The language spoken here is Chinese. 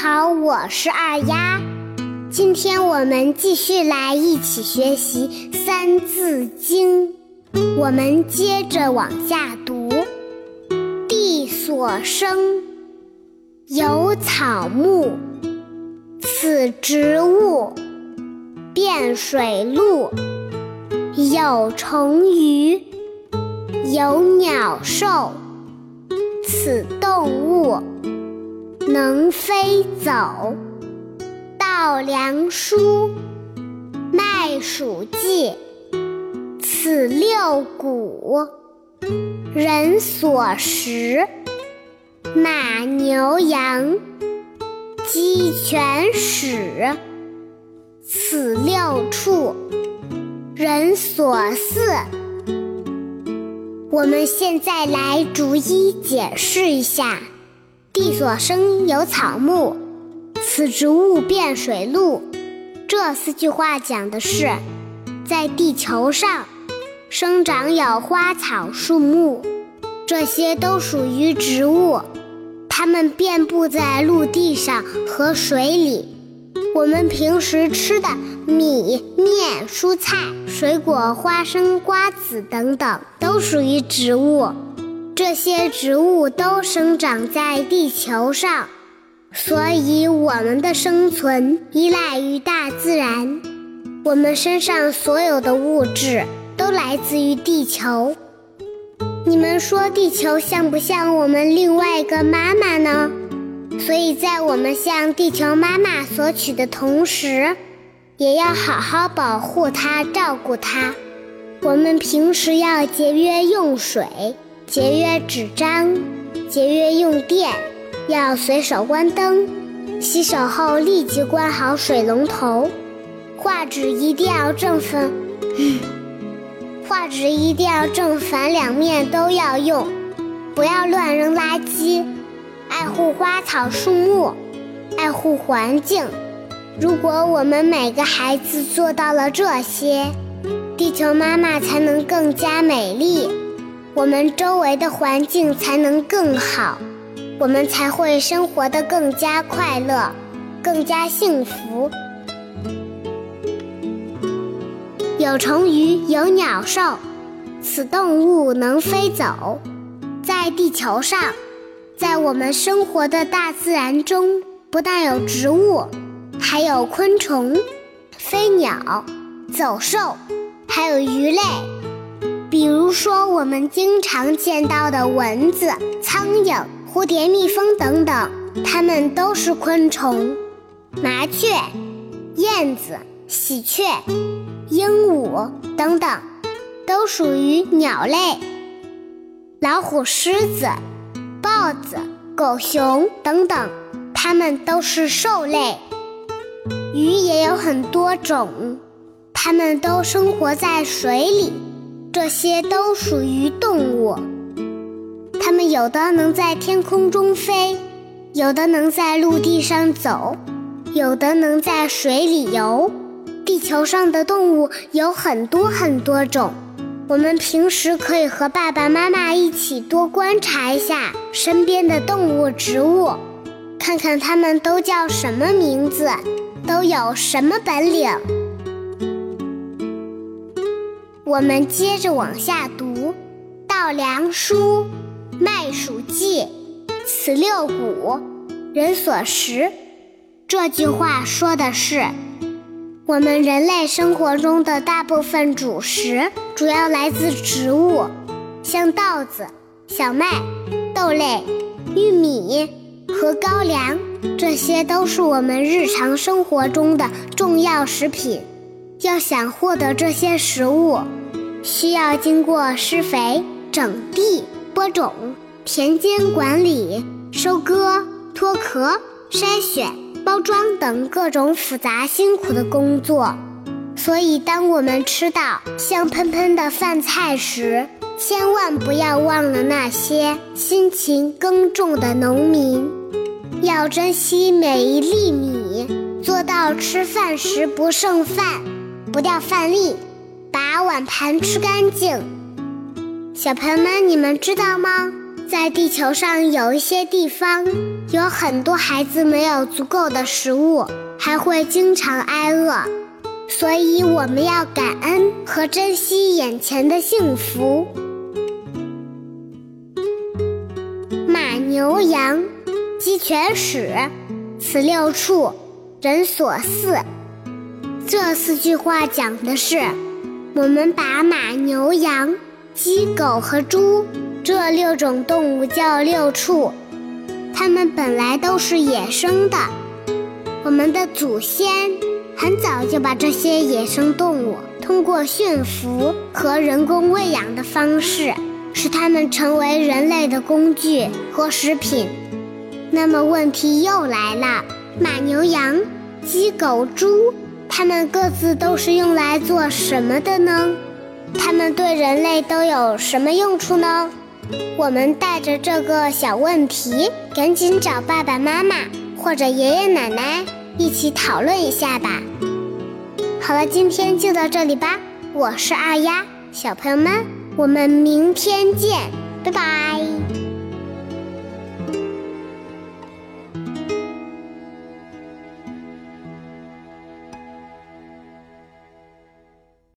好，我是二丫。今天我们继续来一起学习《三字经》，我们接着往下读。地所生，有草木，此植物；遍水陆，有虫鱼，有鸟兽，此动物。能飞走，稻粱菽，麦黍稷，此六谷，人所食。马牛羊，鸡犬豕，此六畜，人所饲。我们现在来逐一解释一下。地所生有草木，此植物遍水陆。这四句话讲的是，在地球上生长有花草树木，这些都属于植物，它们遍布在陆地上和水里。我们平时吃的米面、蔬菜、水果、花生、瓜子等等，都属于植物。这些植物都生长在地球上，所以我们的生存依赖于大自然。我们身上所有的物质都来自于地球。你们说地球像不像我们另外一个妈妈呢？所以在我们向地球妈妈索取的同时，也要好好保护它、照顾它。我们平时要节约用水。节约纸张，节约用电，要随手关灯，洗手后立即关好水龙头。画纸一定要正反，画纸一定要正反两面都要用，不要乱扔垃圾。爱护花草树木，爱护环境。如果我们每个孩子做到了这些，地球妈妈才能更加美丽。我们周围的环境才能更好，我们才会生活的更加快乐，更加幸福。有虫鱼，有鸟兽，此动物能飞走。在地球上，在我们生活的大自然中，不但有植物，还有昆虫、飞鸟、走兽，还有鱼类。比如说，我们经常见到的蚊子、苍蝇、蝴蝶、蜜蜂等等，它们都是昆虫；麻雀、燕子、喜鹊、鹦鹉等等，都属于鸟类；老虎、狮子、豹子、狗熊等等，它们都是兽类；鱼也有很多种，它们都生活在水里。这些都属于动物，它们有的能在天空中飞，有的能在陆地上走，有的能在水里游。地球上的动物有很多很多种，我们平时可以和爸爸妈妈一起多观察一下身边的动物、植物，看看它们都叫什么名字，都有什么本领。我们接着往下读：稻粱菽，麦黍稷，此六谷，人所食。这句话说的是，我们人类生活中的大部分主食主要来自植物，像稻子、小麦、豆类、玉米和高粱，这些都是我们日常生活中的重要食品。要想获得这些食物，需要经过施肥、整地、播种、田间管理、收割、脱壳、筛选、包装等各种复杂辛苦的工作。所以，当我们吃到香喷喷的饭菜时，千万不要忘了那些辛勤耕种的农民。要珍惜每一粒米，做到吃饭时不剩饭，不掉饭粒。把碗盘吃干净，小朋友们，你们知道吗？在地球上有一些地方，有很多孩子没有足够的食物，还会经常挨饿，所以我们要感恩和珍惜眼前的幸福。马牛羊，鸡犬豕，此六畜，人所饲。这四句话讲的是，我们把马、牛、羊、鸡、狗和猪这六种动物叫六畜，它们本来都是野生的。我们的祖先很早就把这些野生动物通过驯服和人工喂养的方式，使它们成为人类的工具和食品。那么问题又来了：马、牛、羊、鸡、狗、猪。它们各自都是用来做什么的呢？它们对人类都有什么用处呢？我们带着这个小问题，赶紧找爸爸妈妈或者爷爷奶奶一起讨论一下吧。好了，今天就到这里吧。我是二丫，小朋友们，我们明天见，拜拜。